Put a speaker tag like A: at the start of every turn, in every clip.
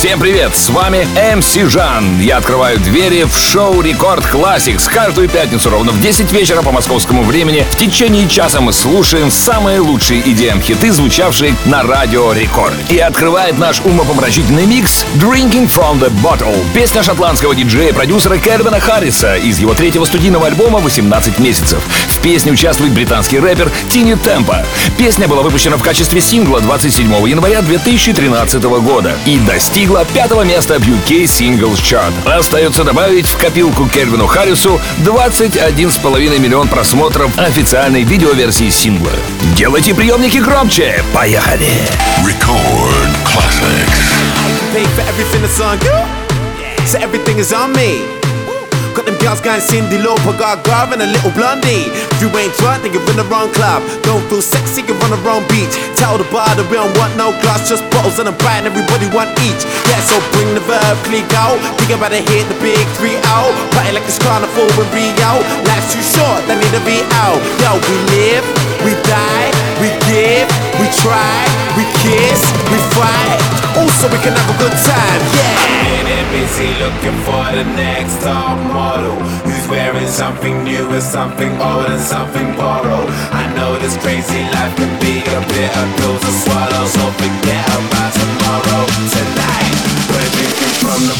A: Всем привет, с вами MC Жан. Я открываю двери в шоу Record Classics. Каждую пятницу ровно в 10 вечера по московскому времени в течение часа мы слушаем самые лучшие EDM-хиты, звучавшие на радио Рекорд. И открывает наш умопомрачительный микс Drinking from the Bottle. Песня шотландского диджея и продюсера Кельвина Харриса из его третьего студийного альбома «18 месяцев». В песне участвует британский рэпер Тини Темпа. Песня была выпущена в качестве сингла 27 января 2013 года и достигла пятого места в UK Singles Chart. Остается добавить в копилку Кельвину Харрису 21,5 миллион просмотров официальной видеоверсии сингла. Делайте приемники громче. Поехали!
B: Record Classics.
C: Pay for everything that's on you. So everything is on me. Got them girls going Cindy Lauper, got Garv and a little blondie. If you ain't drunk, then you're in the wrong club. Don't feel sexy, you're on the wrong beach. Tell the bar that we don't want no glass, just bottles and a and everybody want each. Yeah, so bring the verb, click out. Think about it, hit the big three out. Party like it's carnival in Rio. Life's too short, they need to be out. Yo, we live, we die, we give, we try, we kiss, we fight. Also, we can have a good time, yeah.
D: Minute busy looking for the next top model Who's wearing something new and something old and something borrowed I know this crazy life can be a bitter pill to swallow So forget about tomorrow Tonight, we're drinking from the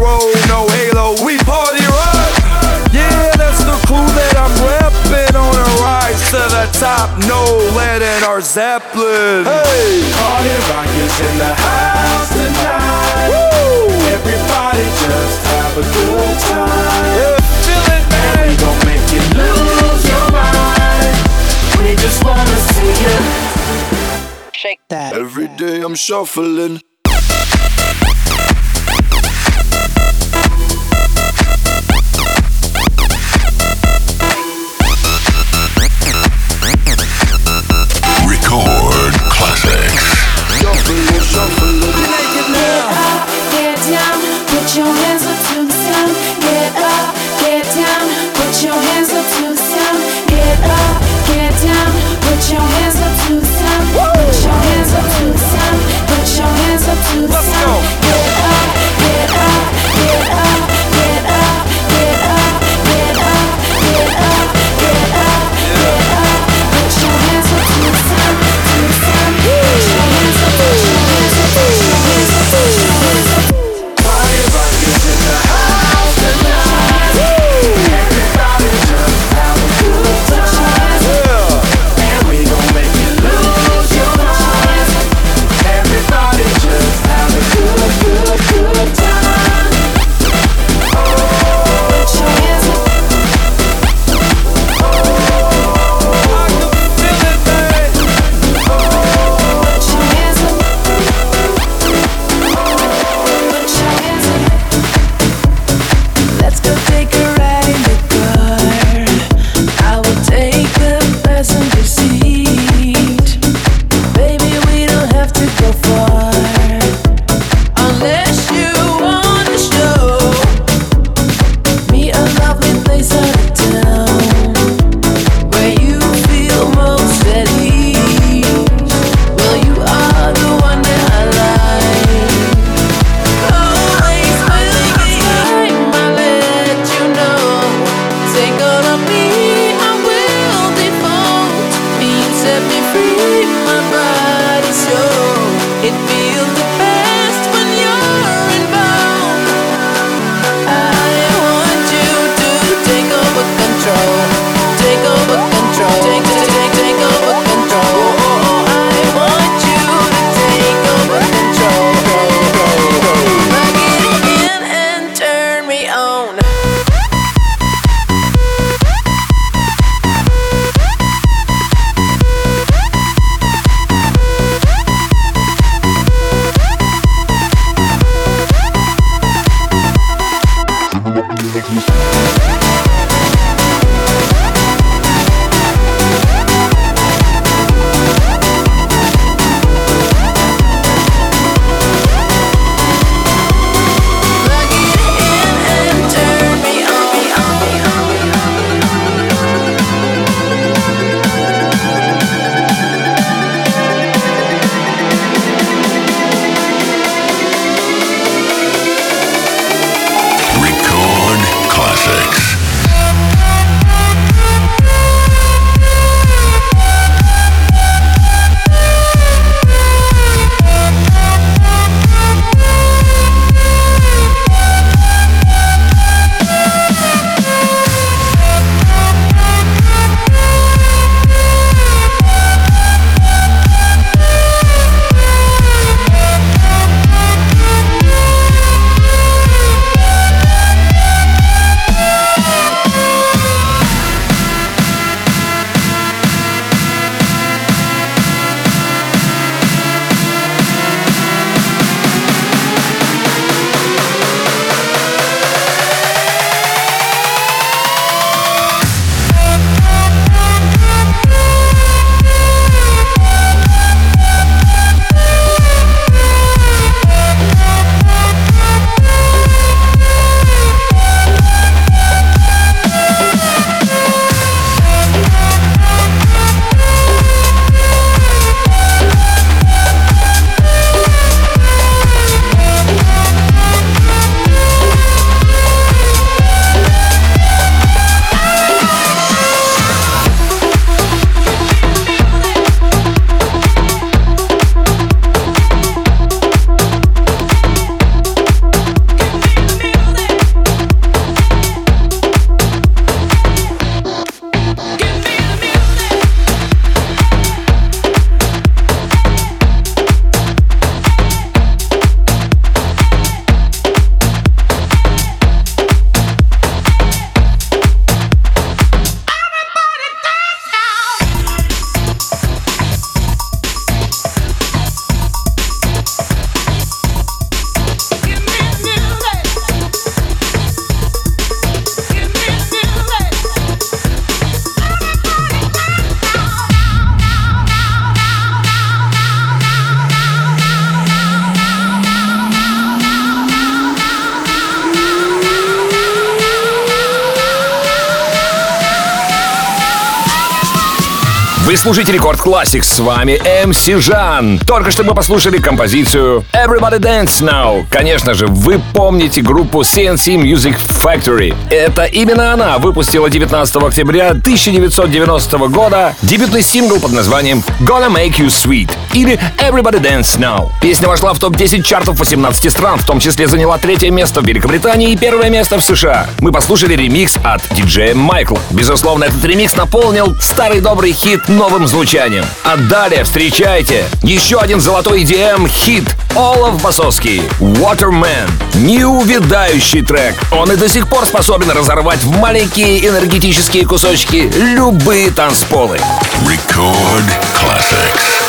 E: rock
F: and roll, no halo. We party rock. Yeah, that's the clue that I'm repping on a rise to the top. No lead in our Zeppelin. Hey,
D: Party rock is in the house tonight Everybody just have a good time
F: yeah, feel it,
D: And we
F: man.
D: gon' make you lose your mind We just wanna see you Shake that.
E: Every day I'm shuffling.
A: Слушаете Рекорд Classics, с вами MC Жан. Только что мы послушали композицию Everybody Dance Now. Конечно же, вы помните группу CNC Music Factory. Это именно она выпустила 19 октября 1990 года дебютный сингл под названием Gonna Make You Sweet или Everybody Dance Now. Песня вошла в топ-10 чартов 18 стран, в том числе заняла третье место в Великобритании и первое место в США. Мы послушали ремикс от диджея Майкла. Безусловно, этот ремикс наполнил старый добрый хит новым звучанием. А далее встречайте еще один золотой EDM хит Олаф Басовский Waterman. Неувидающий трек. Он и до сих пор способен разорвать в маленькие энергетические кусочки любые танцполы.
B: Record classics.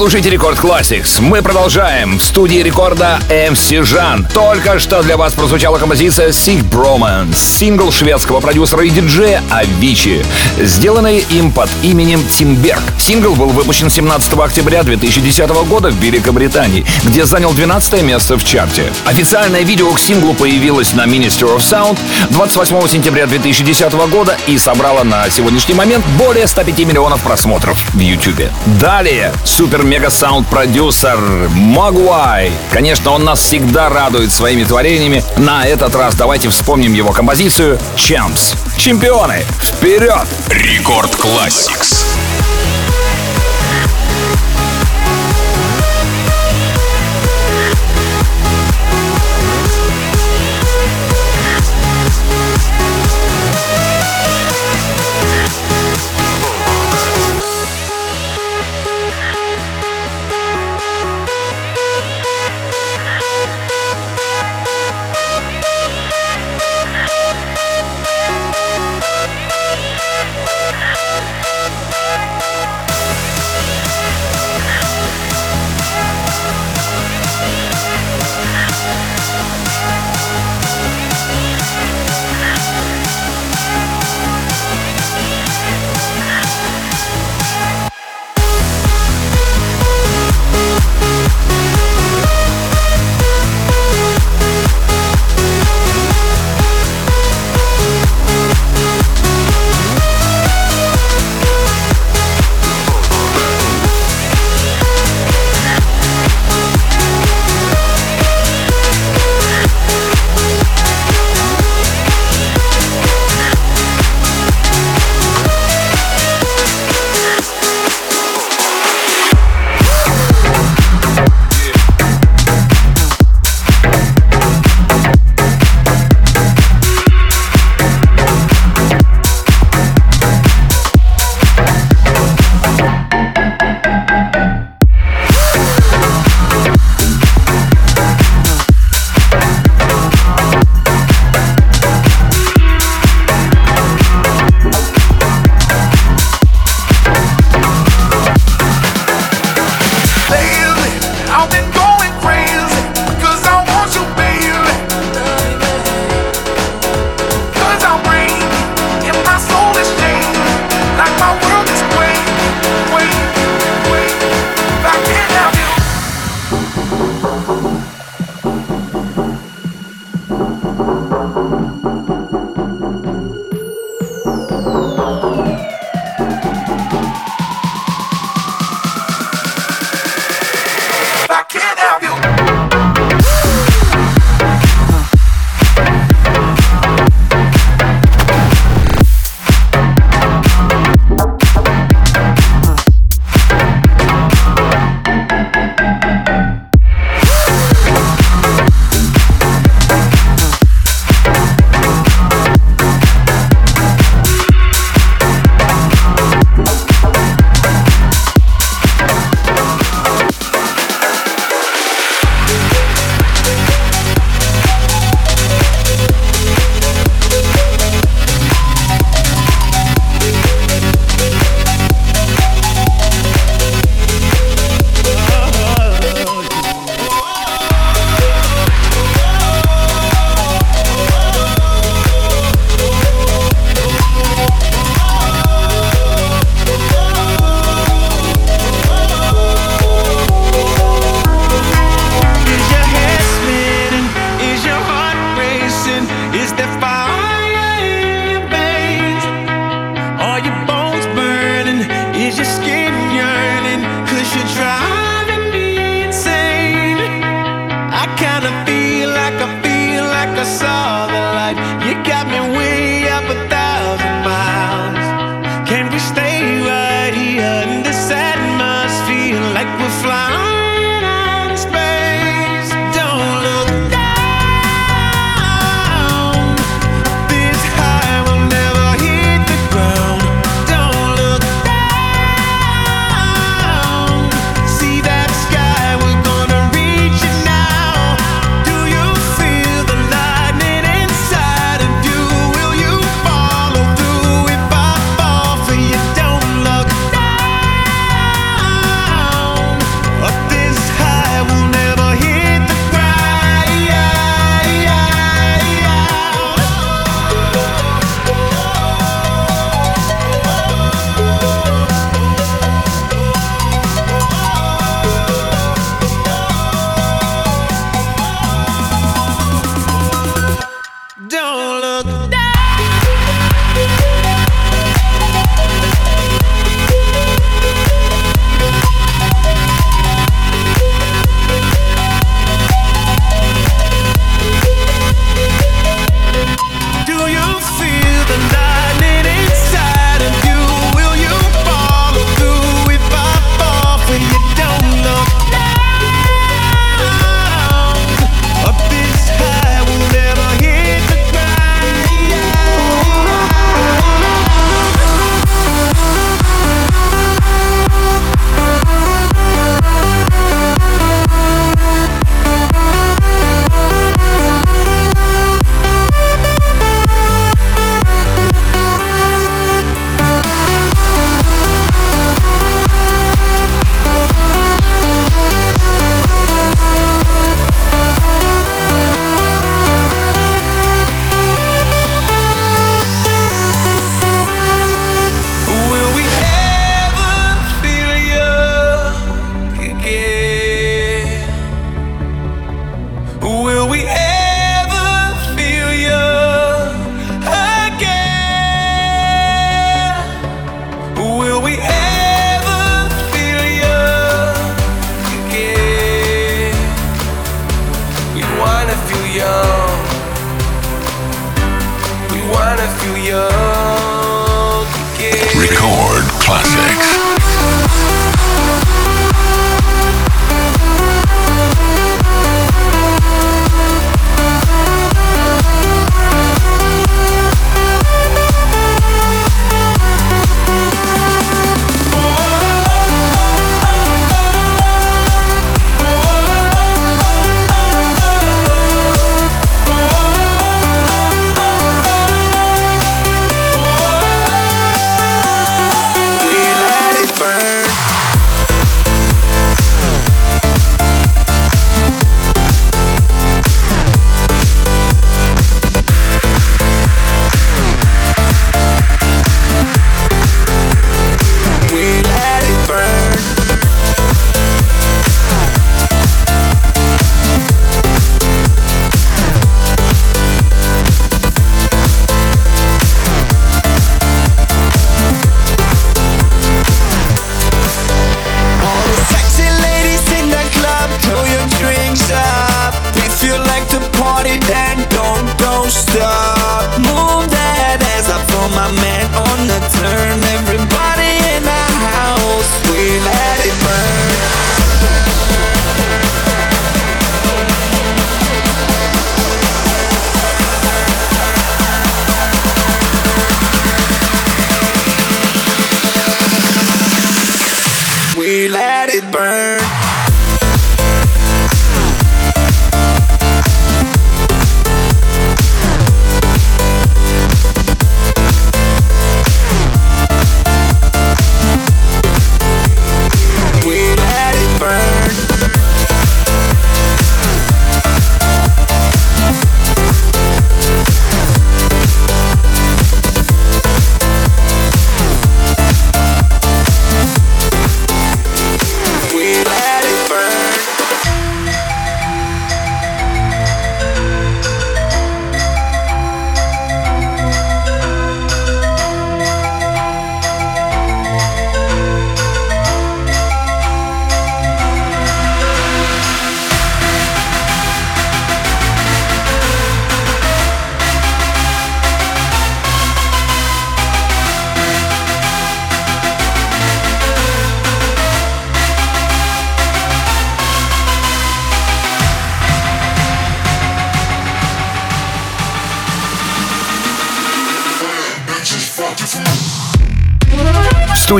A: Слушаете Рекорд Classics. Мы продолжаем. В студии рекорда MC Жан. Только что для вас прозвучала композиция Sick Bromance, сингл шведского продюсера и диджея Авичи, сделанный им под именем Тимберг. Сингл был выпущен 17 октября 2010 года в Великобритании, где занял 12 место в чарте. Официальное видео к синглу появилось на Ministry of Sound 28 сентября 2010 года и собрало на сегодняшний момент более 105 миллионов просмотров в YouTube. Далее супер мега-саунд-продюсер Moguai. Конечно, он нас всегда радует своими творениями. На этот раз давайте вспомним его композицию «Champs». Чемпионы, вперед!
G: Record Classics.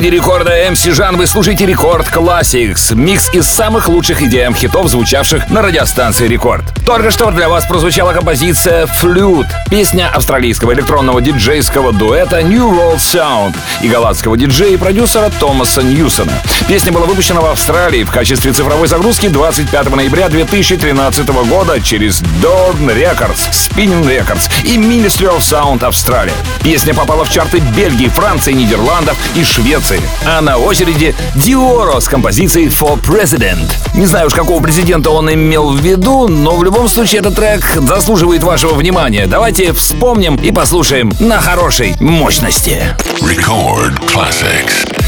A: Студии рекорда MC Жан вы слушаете Record Classics. Микс из самых лучших EDM хитов, звучавших на радиостанции Рекорд. Только что для вас прозвучала композиция Flute, песня австралийского электронного диджейского дуэта New World Sound и голландского диджея и продюсера Томаса Ньюсона. Песня была выпущена в Австралии в качестве цифровой загрузки 25 ноября 2013 года через Doorn Records, Spinnin' Records и Ministry of Sound Австралия. Песня попала в чарты Бельгии, Франции, Нидерландов и Швеции. А на очереди Диоро с композицией For President. Не знаю уж, какого президента он имел в виду, но в любом случае этот трек заслуживает вашего внимания. Давайте вспомним и послушаем на хорошей мощности.
G: Record classics.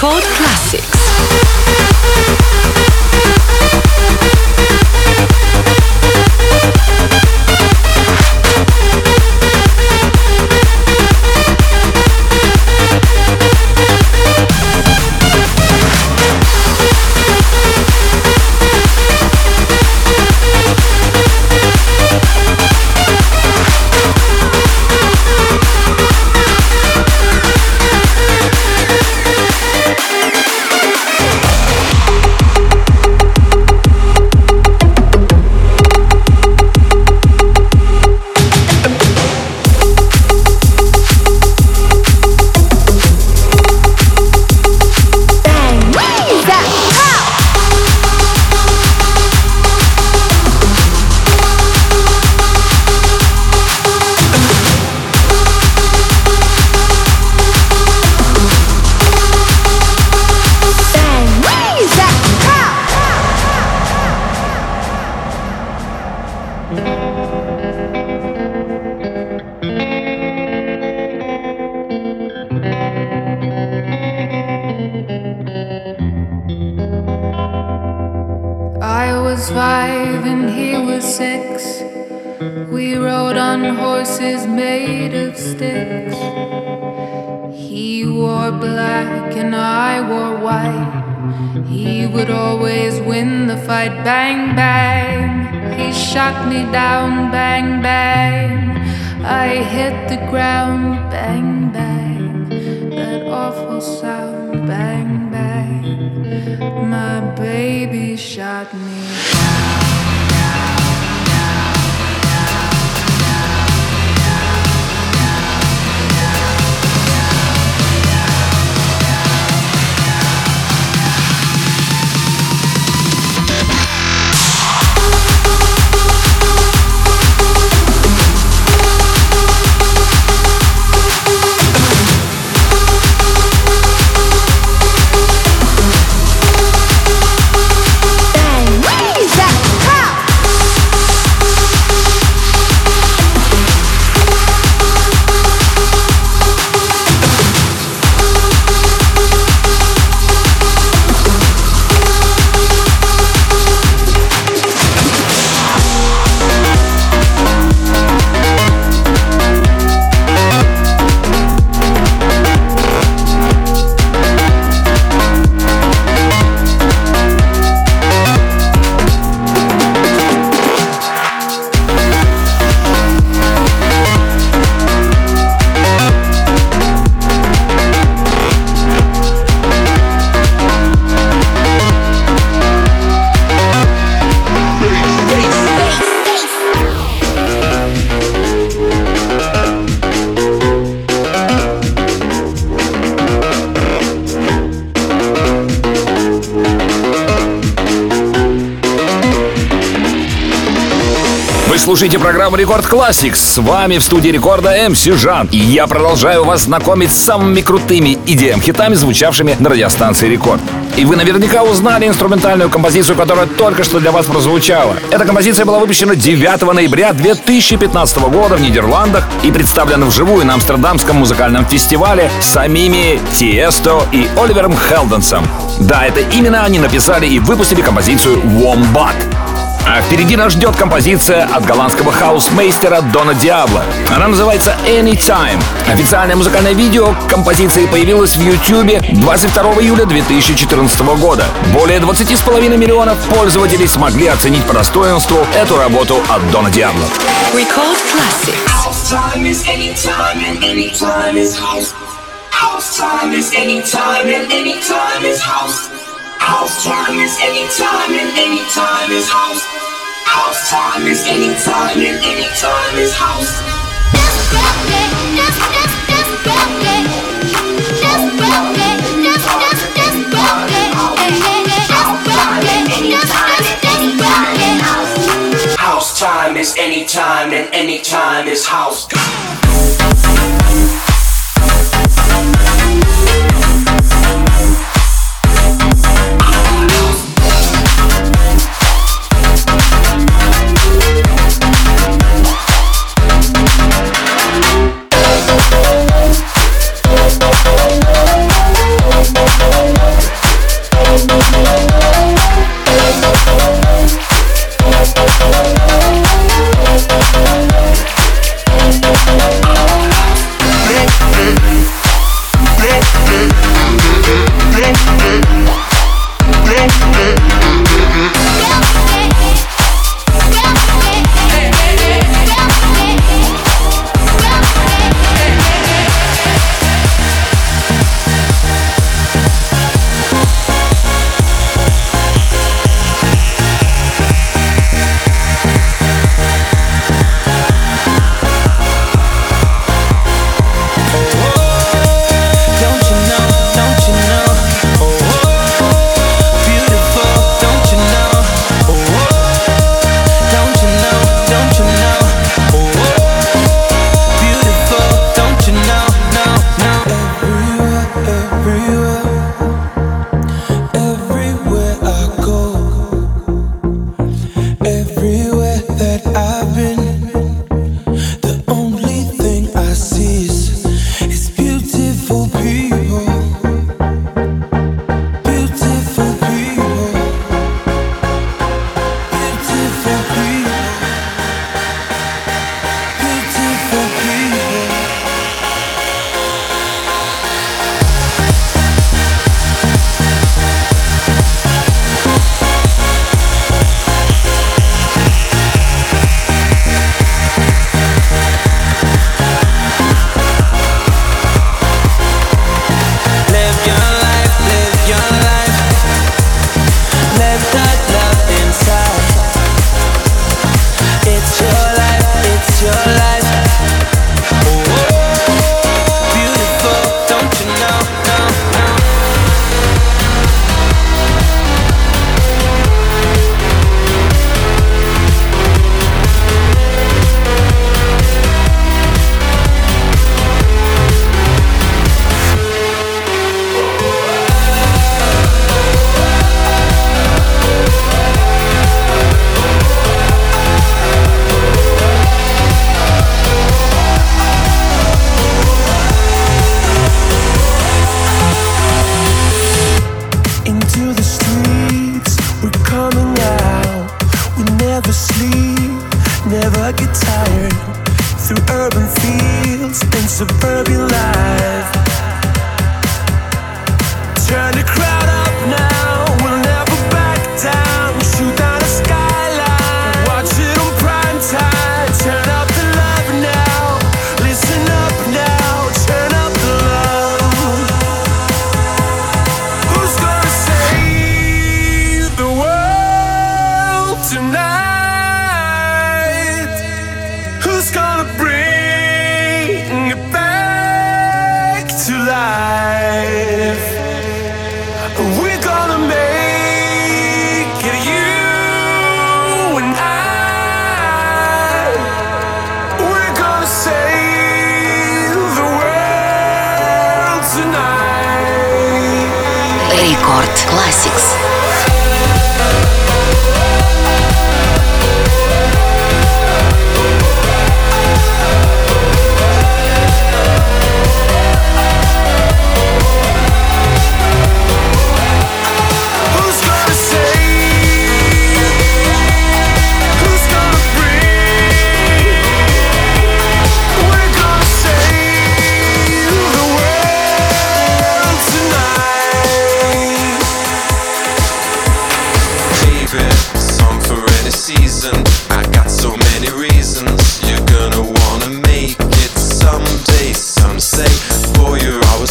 H: Cold Classics. Shot me.
A: Вы слушаете программу Рекорд Classics. С вами в студии рекорда МС Жан. И я продолжаю вас знакомить с самыми крутыми идеям-хитами, звучавшими на радиостанции Рекорд. И вы наверняка узнали инструментальную композицию, которая только что для вас прозвучала. Эта композиция была выпущена 9 ноября 2015 года в Нидерландах и представлена вживую на Амстердамском музыкальном фестивале самими Тиесто и Оливером Хелденсом. Да, это именно они написали и выпустили композицию «Wombat». А впереди нас ждет композиция от голландского хаусмейстера Дона Диабло. Она называется Anytime. Официальное музыкальное видео к композиции появилось в YouTube 22 июля 2014 года. Более 20,5 миллионов пользователей смогли оценить по достоинству эту работу от Дона Диабло.
I: Record Classics.
J: House time is anytime and anytime is house. House time is and anytime is house. House time is any time and any time is house. House time is
K: any time and
L: any time is house. That's perfect. That's that's that's perfect. That's perfect. That's that's that's perfect. House time is any time and any time is house.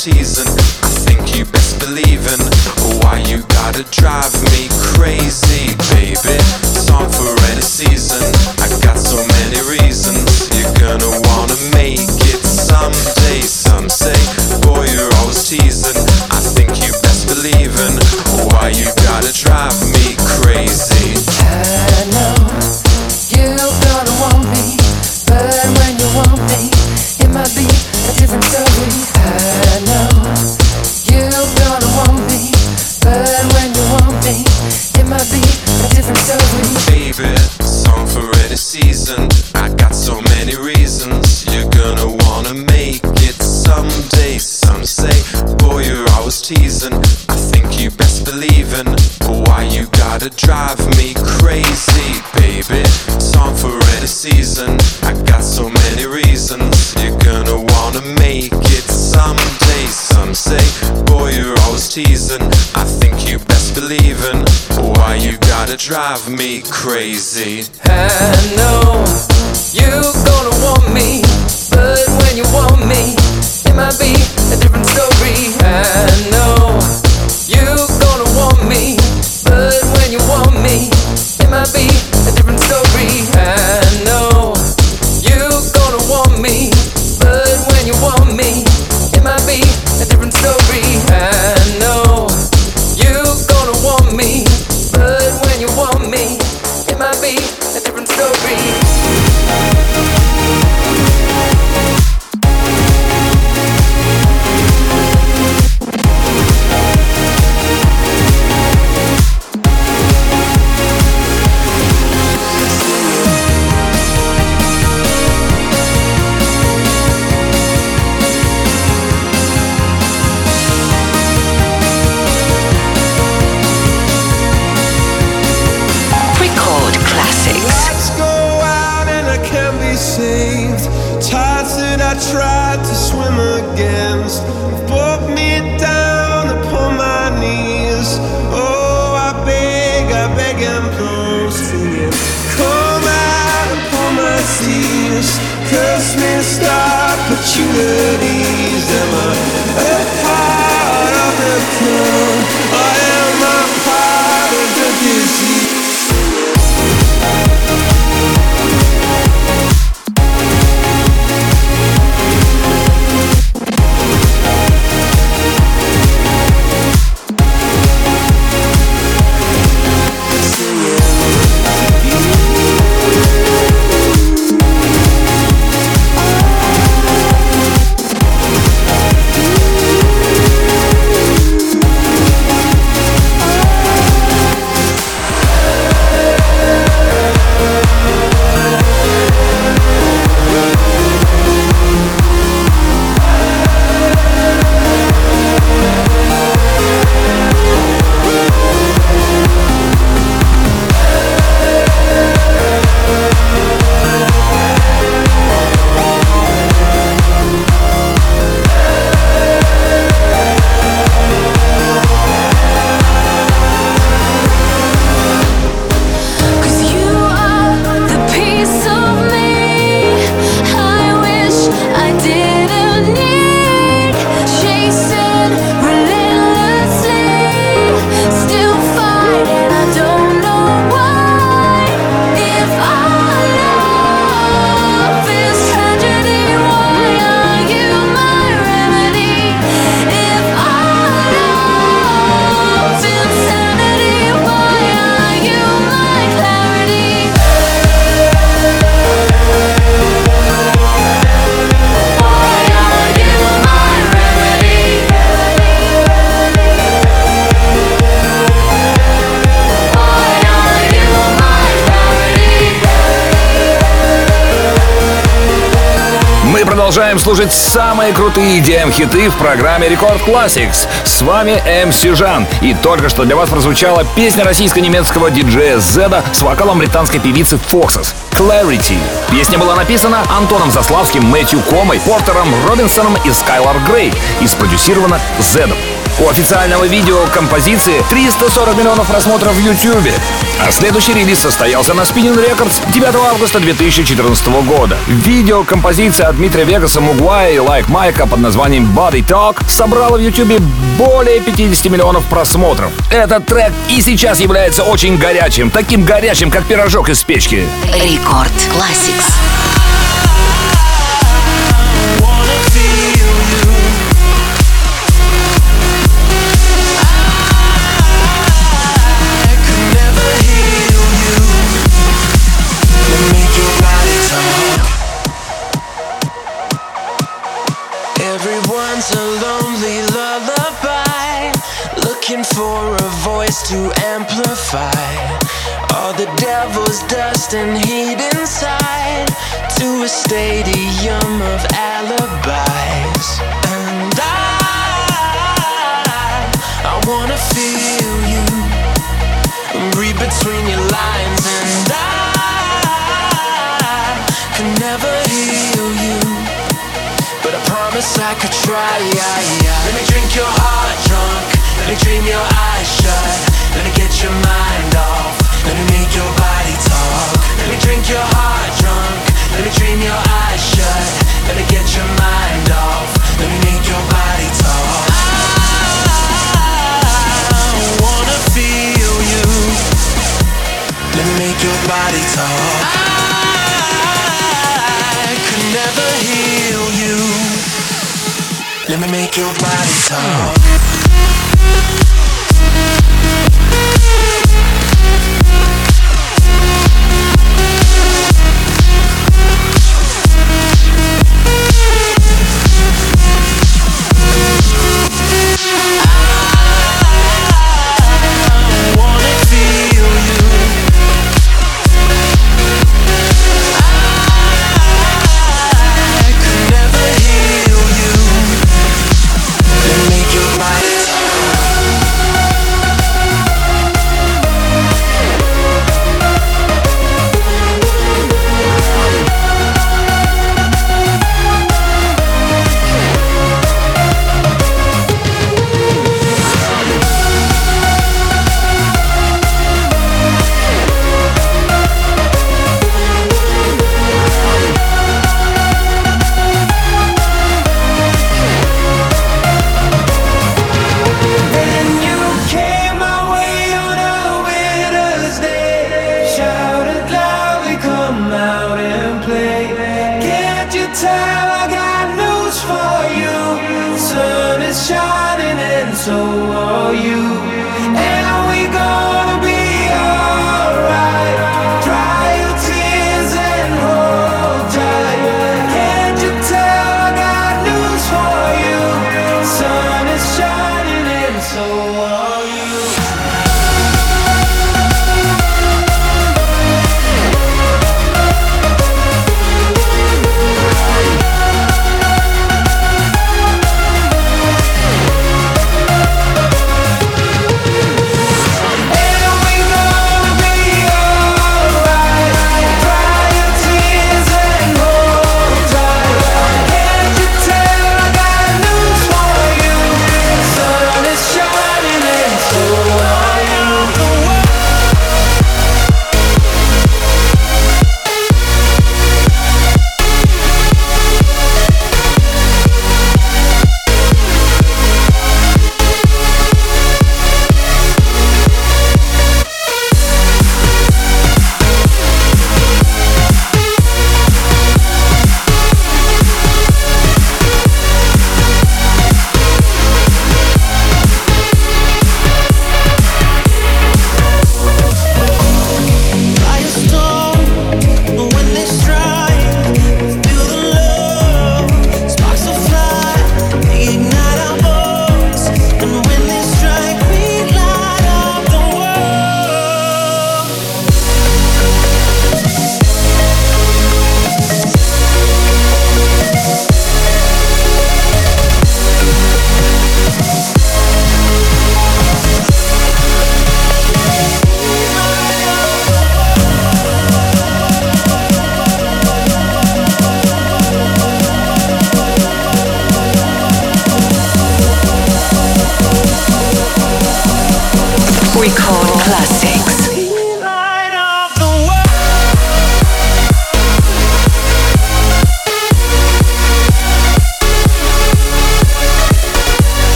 L: season drive me crazy.
A: Продолжаем слушать самые крутые EDM-хиты в программе Record Classics. С вами MC Жан. И только что для вас прозвучала песня российско-немецкого диджея Зеда с вокалом британской певицы Foxes. Clarity. Песня была написана Антоном Заславским, Мэтью Комой, Портером Робинсоном и Скайлар Грей и спродюсирована Зедом. У официального видео композиции 340 миллионов просмотров в YouTube. А следующий релиз состоялся на Spinnin' Records 9 августа 2014 года. Видео композиция от Дмитрия Вегаса, Moguai и Like Mike'а под названием Body Talk собрала в YouTube более 50 миллионов просмотров. Этот трек и сейчас является очень горячим, таким горячим, как пирожок из печки.
I: Рекорд Classics.
L: Devil's dust and heat inside to a stadium of alibis. And I, I wanna feel you, read between your lines, and I can never heal you. But I promise I could try. Let me drink your heart drunk. Let me dream your eyes shut. Let me get your mind off. Let me make your body. Let me drink your heart drunk. Let me dream your eyes shut. Let me get your mind off. Let me make your body talk. I wanna feel you. Let me make your body talk. I could never heal you. Let me make your body talk.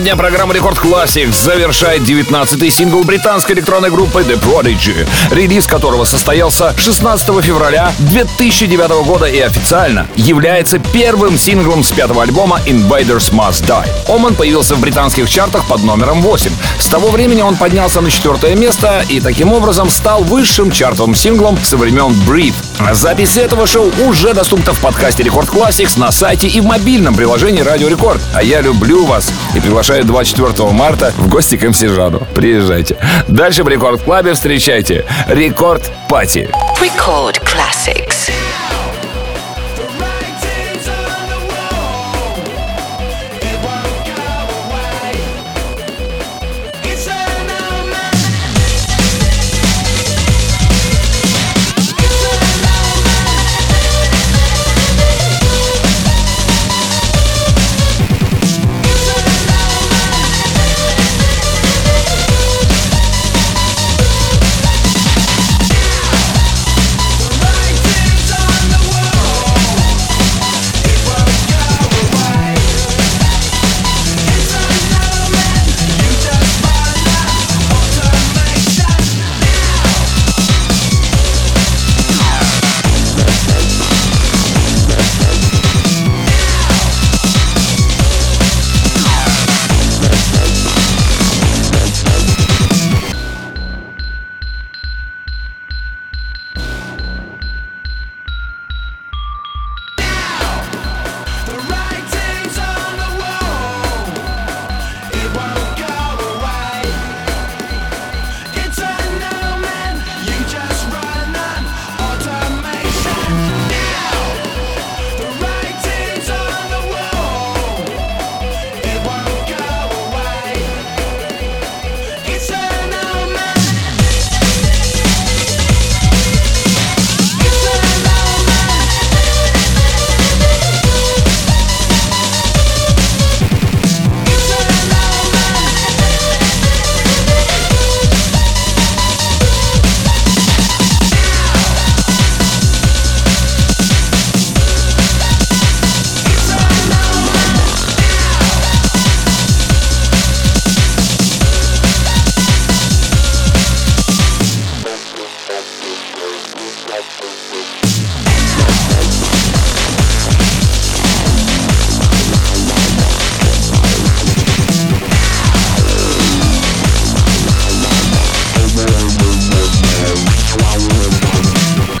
A: Сегодня программа Record Classics завершает 19-й сингл британской электронной группы The Prodigy, релиз которого состоялся 16 февраля 2009 года и официально является первым синглом с пятого альбома Invaders Must Die. Omen появился в британских чартах под номером 8. С того времени он поднялся на четвертое место и таким образом стал высшим чартовым синглом со времен Breathe. Запись этого шоу уже доступна в подкасте Record Classics на сайте и в мобильном приложении Радио Рекорд. А я люблю вас и приглашаю 24 марта в гости к MC Жану. Приезжайте. Дальше в Рекорд Клабе встречайте Рекорд Пати.
I: Record Classics.